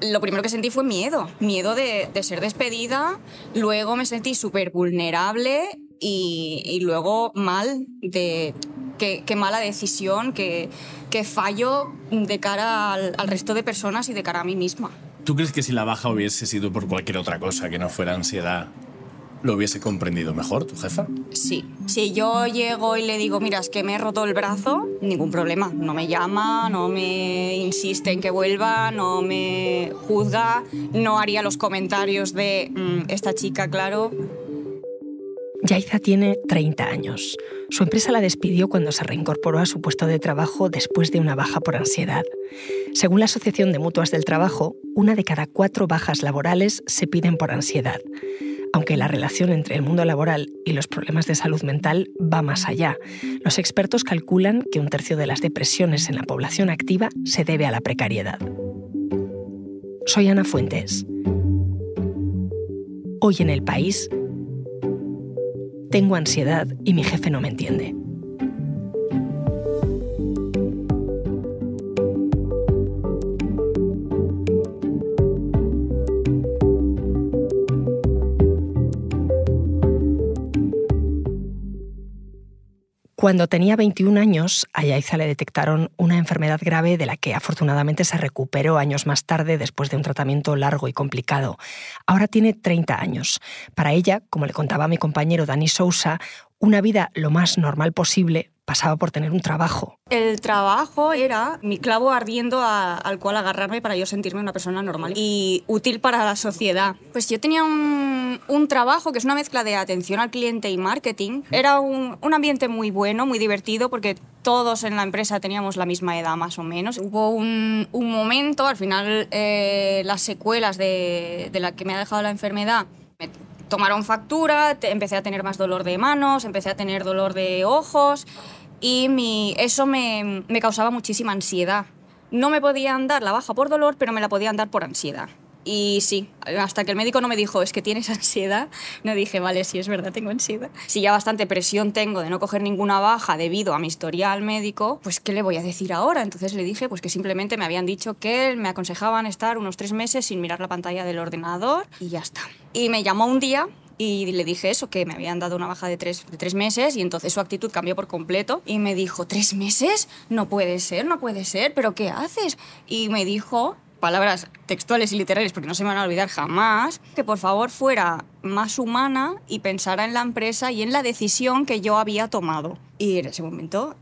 lo primero que sentí fue miedo, miedo de, ser despedida, luego me sentí súper vulnerable y, luego mal de qué, mala decisión, qué, fallo de cara al, al resto de personas y de cara a mí misma. ¿Tú crees que si la baja hubiese sido por cualquier otra cosa que no fuera ansiedad, lo hubiese comprendido mejor tu jefa? Sí. Si yo llego y le digo, mira, es que me he roto el brazo, ningún problema. No me llama, no me insiste en que vuelva, no me juzga, no haría los comentarios de mm, esta chica, claro. Yaiza tiene 30 años. Su empresa la despidió cuando se reincorporó a su puesto de trabajo después de una baja por ansiedad. Según la Asociación de Mutuas del Trabajo, una de cada cuatro bajas laborales se piden por ansiedad aunque la relación entre el mundo laboral y los problemas de salud mental va más allá. Los expertos calculan que un tercio de las depresiones en la población activa se debe a la precariedad. Soy Ana Fuentes. Hoy en el país tengo ansiedad y mi jefe no me entiende. Cuando tenía 21 años, a Yaiza le detectaron una enfermedad grave de la que afortunadamente se recuperó años más tarde después de un tratamiento largo y complicado. Ahora tiene 30 años. Para ella, como le contaba mi compañero Dani Sousa, una vida lo más normal posible pasaba por tener un trabajo. El trabajo era mi clavo ardiendo al cual agarrarme para yo sentirme una persona normal y útil para la sociedad. Pues yo tenía un, trabajo que es una mezcla de atención al cliente y marketing. Era un, ambiente muy bueno, muy divertido, porque todos en la empresa teníamos la misma edad más o menos. Hubo un, momento, al final eh, las secuelas de, la que me ha dejado la enfermedad me tomaron factura, empecé a tener más dolor de manos, empecé a tener dolor de ojos y mi, eso me, me causaba muchísima ansiedad. No me podían dar la baja por dolor, pero me la podían dar por ansiedad. Y sí, hasta que el médico no me dijo, es que tienes ansiedad, no dije, vale, sí es verdad, tengo ansiedad. Si ya bastante presión tengo de no coger ninguna baja debido a mi historial médico, pues ¿qué le voy a decir ahora? Entonces le dije pues que simplemente me habían dicho que me aconsejaban estar unos tres meses sin mirar la pantalla del ordenador y ya está. Y me llamó un día y le dije eso, que me habían dado una baja de tres, de tres meses y entonces su actitud cambió por completo y me dijo, ¿tres meses? No puede ser, no puede ser, pero ¿qué haces? Y me dijo palabras textuales y literales, porque no se me van a olvidar jamás, que por favor fuera más humana y pensara en la empresa y en la decisión que yo había tomado. Y en ese momento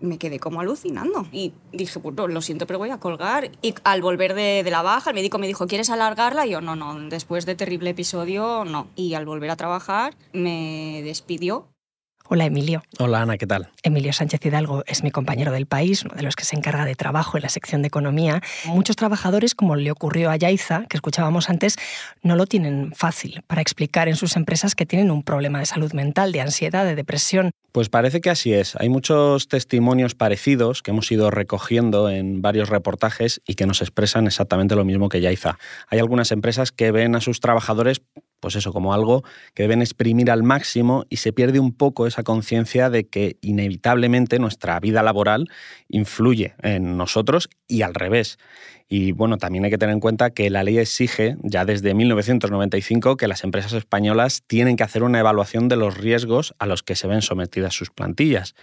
me quedé como alucinando. Y dije, pues lo siento, pero voy a colgar. Y al volver de, de, la baja, el médico me dijo, ¿quieres alargarla? Y yo, no, no, después de terrible episodio, no. Y al volver a trabajar, me despidió Hola Emilio. Hola Ana, ¿qué tal? Emilio Sánchez Hidalgo es mi compañero del país, uno de los que se encarga de trabajo en la sección de economía. Muchos trabajadores, como le ocurrió a Yaiza, que escuchábamos antes, no lo tienen fácil para explicar en sus empresas que tienen un problema de salud mental, de ansiedad, de depresión. Pues parece que así es. Hay muchos testimonios parecidos que hemos ido recogiendo en varios reportajes y que nos expresan exactamente lo mismo que Yaiza. Hay algunas empresas que ven a sus trabajadores pues eso, como algo que deben exprimir al máximo y se pierde un poco esa conciencia de que inevitablemente nuestra vida laboral influye en nosotros y al revés. Y bueno, también hay que tener en cuenta que la ley exige, ya desde 1995, que las empresas españolas tienen que hacer una evaluación de los riesgos a los que se ven sometidas sus plantillas.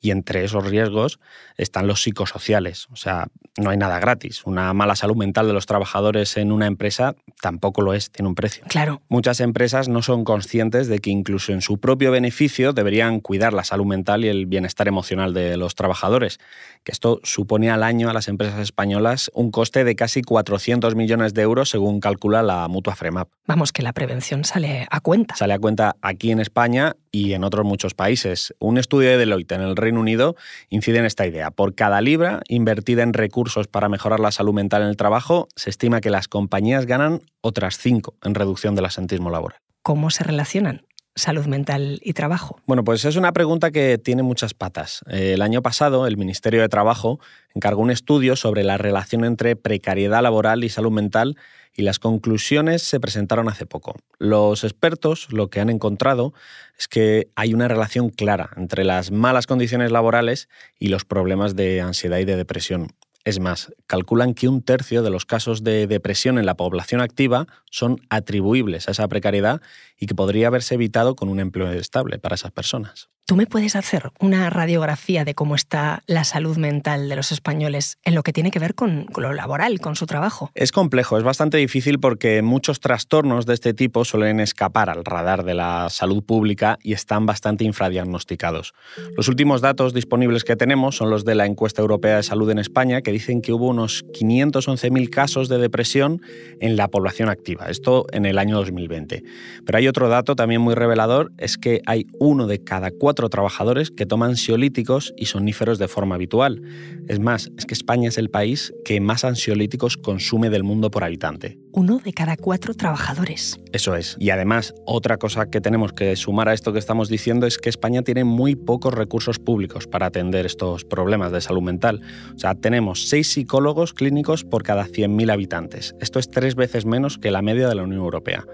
Y entre esos riesgos están los psicosociales. O sea, no hay nada gratis. Una mala salud mental de los trabajadores en una empresa tampoco lo es, tiene un precio. Claro. Muchas empresas no son conscientes de que incluso en su propio beneficio deberían cuidar la salud mental y el bienestar emocional de los trabajadores. Que esto supone al año a las empresas españolas un coste de casi 400 millones de euros, según calcula la mutua Fremap. Vamos, que la prevención sale a cuenta. Sale a cuenta aquí en España y en otros muchos países. Un estudio de Deloitte en el Reino Unido incide en esta idea. Por cada libra invertida en recursos para mejorar la salud mental en el trabajo, se estima que las compañías ganan otras cinco en reducción del asentismo laboral. ¿Cómo se relacionan? salud mental y trabajo? Bueno, pues es una pregunta que tiene muchas patas. El año pasado, el Ministerio de Trabajo encargó un estudio sobre la relación entre precariedad laboral y salud mental y las conclusiones se presentaron hace poco. Los expertos lo que han encontrado es que hay una relación clara entre las malas condiciones laborales y los problemas de ansiedad y de depresión. Es más, calculan que un tercio de los casos de depresión en la población activa son atribuibles a esa precariedad y que podría haberse evitado con un empleo estable para esas personas. ¿Tú me puedes hacer una radiografía de cómo está la salud mental de los españoles en lo que tiene que ver con, lo laboral, con su trabajo? Es complejo, es bastante difícil porque muchos trastornos de este tipo suelen escapar al radar de la salud pública y están bastante infradiagnosticados. Los últimos datos disponibles que tenemos son los de la encuesta europea de salud en España, que dicen que hubo unos 511.000 casos de depresión en la población activa, esto en el año 2020. Pero hay otro dato también muy revelador, es que hay uno de cada cuatro trabajadores que toman ansiolíticos y soníferos de forma habitual. Es más, es que España es el país que más ansiolíticos consume del mundo por habitante. Uno de cada cuatro trabajadores. Eso es. Y además, otra cosa que tenemos que sumar a esto que estamos diciendo es que España tiene muy pocos recursos públicos para atender estos problemas de salud mental. O sea, tenemos seis psicólogos clínicos por cada 100.000 habitantes. Esto es tres veces menos que la media de la Unión Europea.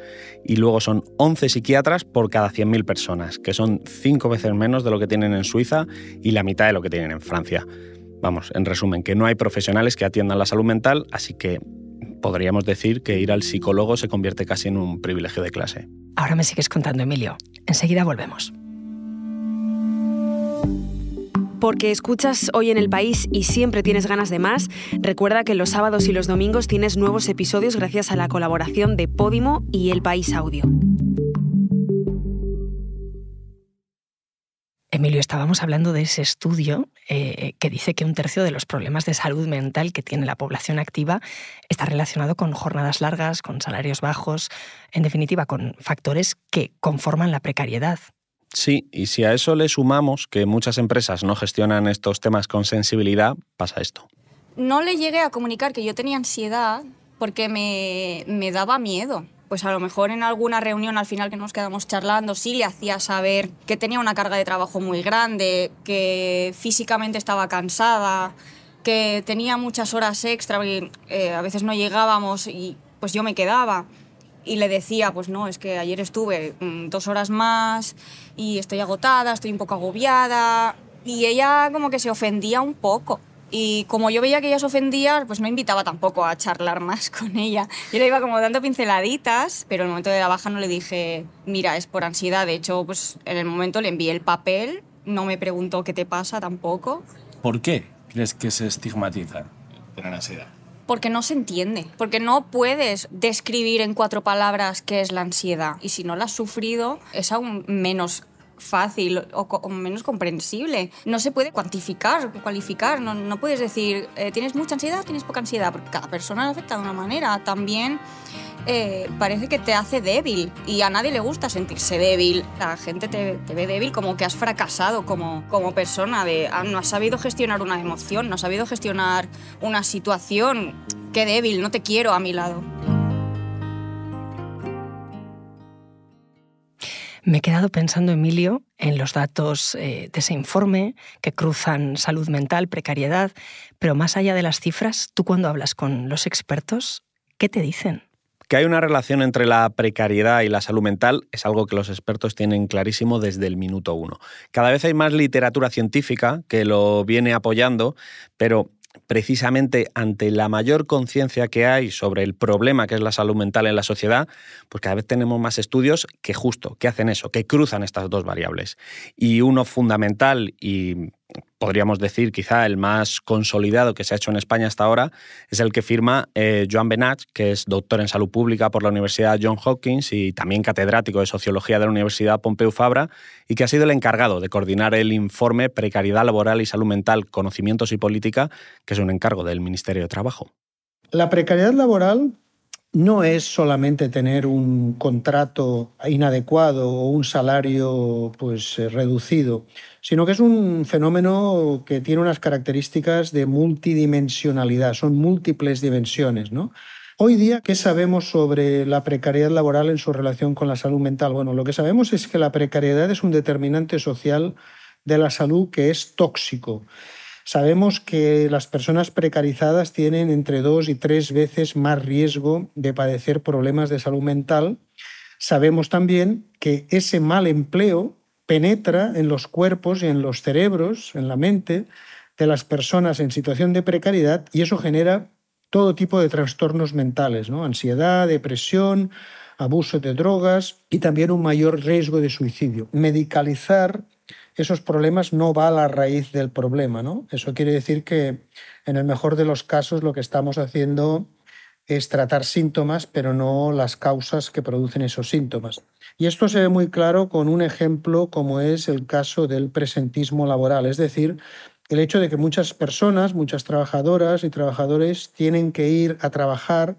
Y luego son 11 psiquiatras por cada 100.000 personas, que son cinco veces menos de lo que tienen en Suiza y la mitad de lo que tienen en Francia. Vamos, en resumen, que no hay profesionales que atiendan la salud mental, así que podríamos decir que ir al psicólogo se convierte casi en un privilegio de clase. Ahora me sigues contando, Emilio. Enseguida volvemos. Porque escuchas hoy en el país y siempre tienes ganas de más, recuerda que los sábados y los domingos tienes nuevos episodios gracias a la colaboración de Podimo y El País Audio. Emilio, estábamos hablando de ese estudio eh, que dice que un tercio de los problemas de salud mental que tiene la población activa está relacionado con jornadas largas, con salarios bajos, en definitiva, con factores que conforman la precariedad. Sí, y si a eso le sumamos que muchas empresas no gestionan estos temas con sensibilidad, pasa esto. No le llegué a comunicar que yo tenía ansiedad porque me, me daba miedo pues a lo mejor en alguna reunión al final que nos quedamos charlando sí le hacía saber que tenía una carga de trabajo muy grande, que físicamente estaba cansada, que tenía muchas horas extra, porque eh, a veces no llegábamos y pues yo me quedaba. Y le decía, pues no, es que ayer estuve mm, dos horas más y estoy agotada, estoy un poco agobiada. Y ella como que se ofendía un poco. Y como yo veía que ella se ofendía, pues no invitaba tampoco a charlar más con ella. Yo le iba como dando pinceladitas, pero en el momento de la baja no le dije, mira, es por ansiedad. De hecho, pues en el momento le envié el papel, no me preguntó qué te pasa tampoco. ¿Por qué crees que se estigmatiza tener ansiedad? Porque no se entiende, porque no puedes describir en cuatro palabras qué es la ansiedad. Y si no la has sufrido, es aún menos fácil o, menos comprensible. No se puede cuantificar, cualificar. No, no puedes decir, eh, tienes mucha ansiedad, tienes poca ansiedad, porque cada persona la afecta de una manera. También eh, parece que te hace débil y a nadie le gusta sentirse débil. La gente te, te, ve débil como que has fracasado como, como persona, de ah, no has sabido gestionar una emoción, no has sabido gestionar una situación. Qué débil, no te quiero a mi lado. Me he quedado pensando, Emilio, en los datos eh, de ese informe que cruzan salud mental, precariedad, pero más allá de las cifras, tú cuando hablas con los expertos, ¿qué te dicen? Que hay una relación entre la precariedad y la salud mental es algo que los expertos tienen clarísimo desde el minuto uno. Cada vez hay más literatura científica que lo viene apoyando, pero precisamente ante la mayor conciencia que hay sobre el problema que es la salud mental en la sociedad, pues cada vez tenemos más estudios que justo, que hacen eso, que cruzan estas dos variables. Y uno fundamental y podríamos decir quizá el más consolidado que se ha hecho en España hasta ahora, es el que firma eh, Joan Benach, que es doctor en salud pública por la Universidad John Hopkins y también catedrático de Sociología de la Universidad Pompeu Fabra, y que ha sido el encargado de coordinar el informe Precariedad Laboral y Salud Mental, Conocimientos y Política, que es un encargo del Ministerio de Trabajo. La precariedad laboral no es solamente tener un contrato inadecuado o un salario pues, eh, reducido, sino que es un fenómeno que tiene unas características de multidimensionalidad, son múltiples dimensiones. ¿no? Hoy día, ¿qué sabemos sobre la precariedad laboral en su relación con la salud mental? Bueno, lo que sabemos es que la precariedad es un determinante social de la salud que es tóxico. Sabemos que las personas precarizadas tienen entre dos y tres veces más riesgo de padecer problemas de salud mental. Sabemos también que ese mal empleo penetra en los cuerpos y en los cerebros, en la mente, de las personas en situación de precariedad y eso genera todo tipo de trastornos mentales, ansiedad, depresión, abuso de drogas y también un mayor riesgo de suicidio. Medicalizar esos problemas no va a la raíz del problema. ¿no? Eso quiere decir que en el mejor de los casos lo que estamos haciendo es tratar síntomas, pero no las causas que producen esos síntomas. Y esto se ve muy claro con un ejemplo como es el caso del presentismo laboral, es decir, el hecho de que muchas personas, muchas trabajadoras y trabajadores tienen que ir a trabajar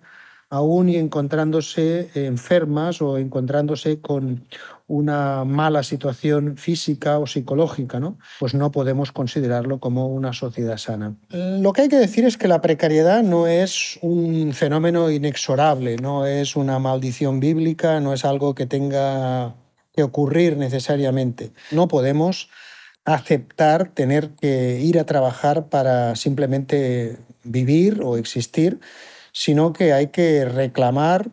aún y encontrándose enfermas o encontrándose con una mala situación física o psicológica, ¿no? pues no podemos considerarlo como una sociedad sana. Lo que hay que decir es que la precariedad no es un fenómeno inexorable, no es una maldición bíblica, no es algo que tenga que ocurrir necesariamente. No podemos aceptar tener que ir a trabajar para simplemente vivir o existir, sino que hay que reclamar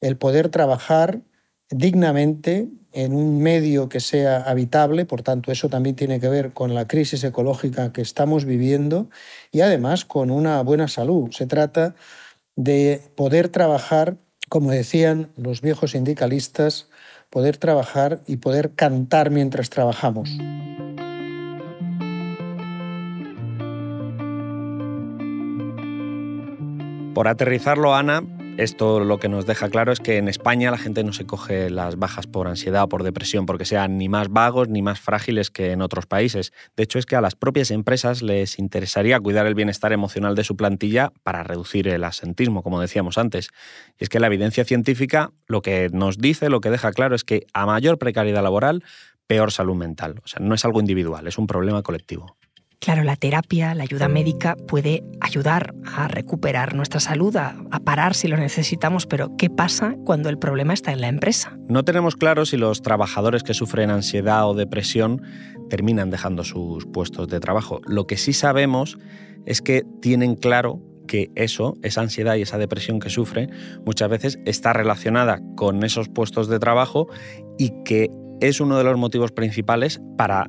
el poder trabajar dignamente en un medio que sea habitable, por tanto eso también tiene que ver con la crisis ecológica que estamos viviendo y además con una buena salud. Se trata de poder trabajar, como decían los viejos sindicalistas, poder trabajar y poder cantar mientras trabajamos. Por aterrizarlo, Ana, esto lo que nos deja claro es que en España la gente no se coge las bajas por ansiedad o por depresión porque sean ni más vagos ni más frágiles que en otros países. De hecho, es que a las propias empresas les interesaría cuidar el bienestar emocional de su plantilla para reducir el asentismo, como decíamos antes. Y es que la evidencia científica lo que nos dice, lo que deja claro es que a mayor precariedad laboral, peor salud mental. O sea, no es algo individual, es un problema colectivo. Claro, la terapia, la ayuda médica puede ayudar a recuperar nuestra salud, a, parar si lo necesitamos, pero ¿qué pasa cuando el problema está en la empresa? No tenemos claro si los trabajadores que sufren ansiedad o depresión terminan dejando sus puestos de trabajo. Lo que sí sabemos es que tienen claro que eso, esa ansiedad y esa depresión que sufre, muchas veces está relacionada con esos puestos de trabajo y que es uno de los motivos principales para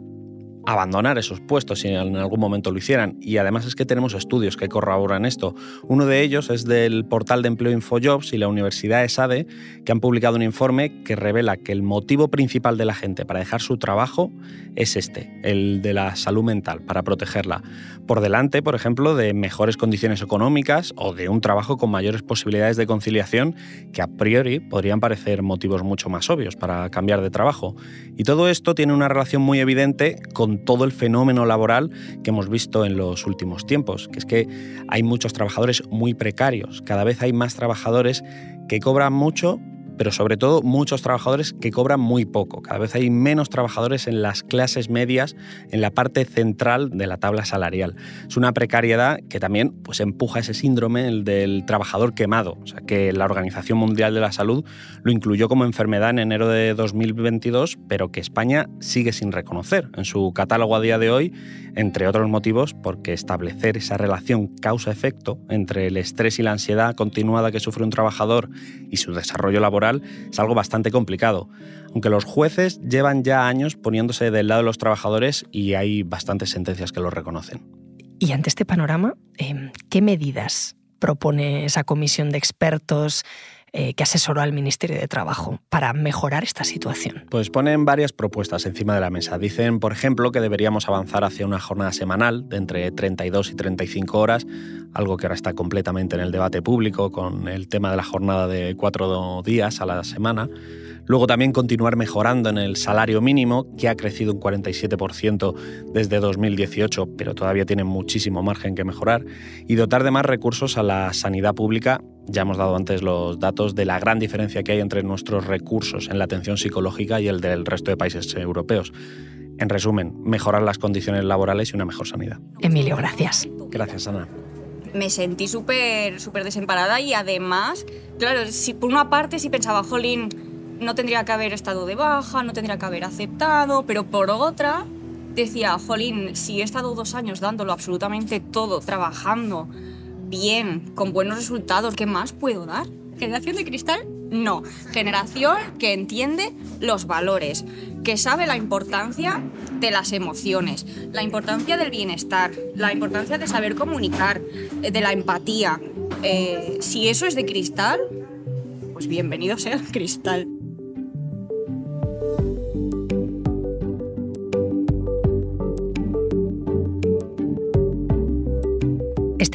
abandonar esos puestos si en algún momento lo hicieran. Y además es que tenemos estudios que corroboran esto. Uno de ellos es del portal de empleo InfoJobs y la Universidad ESADE, que han publicado un informe que revela que el motivo principal de la gente para dejar su trabajo es este, el de la salud mental, para protegerla. Por delante, por ejemplo, de mejores condiciones económicas o de un trabajo con mayores posibilidades de conciliación que a priori podrían parecer motivos mucho más obvios para cambiar de trabajo. Y todo esto tiene una relación muy evidente con todo el fenómeno laboral que hemos visto en los últimos tiempos, que es que hay muchos trabajadores muy precarios, cada vez hay más trabajadores que cobran mucho pero sobre todo muchos trabajadores que cobran muy poco. Cada vez hay menos trabajadores en las clases medias, en la parte central de la tabla salarial. Es una precariedad que también pues, empuja ese síndrome el del trabajador quemado, o sea, que la Organización Mundial de la Salud lo incluyó como enfermedad en enero de 2022, pero que España sigue sin reconocer en su catálogo a día de hoy, entre otros motivos porque establecer esa relación causa-efecto entre el estrés y la ansiedad continuada que sufre un trabajador y su desarrollo laboral es algo bastante complicado, aunque los jueces llevan ya años poniéndose del lado de los trabajadores y hay bastantes sentencias que lo reconocen. Y ante este panorama, em, ¿qué medidas propone esa comisión de expertos eh, que asesoró al Ministerio de Trabajo para mejorar esta situación? Pues ponen varias propuestas encima de la mesa. Dicen, por ejemplo, que deberíamos avanzar hacia una jornada semanal de entre 32 y 35 horas, algo que ahora está completamente en el debate público con el tema de la jornada de cuatro días a la semana. Luego también continuar mejorando en el salario mínimo, que ha crecido un 47% desde 2018, pero todavía tiene muchísimo margen que mejorar, y dotar de más recursos a la sanidad pública. Ya hemos dado antes los datos de la gran diferencia que hay entre nuestros recursos en la atención psicológica y el del resto de países europeos. En resumen, mejorar las condiciones laborales y una mejor sanidad. Emilio, gracias. Gracias, Ana me sentí súper súper desemparada y además, claro, si, por una parte sí pensaba, jolín, no tendría que haber estado de baja, no tendría que haber aceptado, pero por otra decía, jolín, si he estado dos años dándolo absolutamente todo, trabajando bien, con buenos resultados, ¿qué más puedo dar? Generación de cristal No, generación que entiende los valores, que sabe la importancia de las emociones, la importancia del bienestar, la importancia de saber comunicar, eh, de la empatía. Eh, si eso es de cristal, pues bienvenido sea el cristal.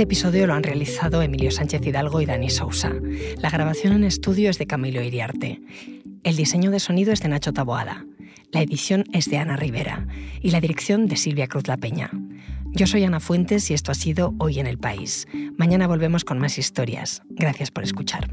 Este episodio lo han realizado Emilio Sánchez Hidalgo y Dani Sousa. La grabación en estudio es de Camilo Iriarte. El diseño de sonido es de Nacho Taboada. La edición es de Ana Rivera y la dirección de Silvia Cruz La Peña. Yo soy Ana Fuentes y esto ha sido Hoy en el País. Mañana volvemos con más historias. Gracias por escuchar.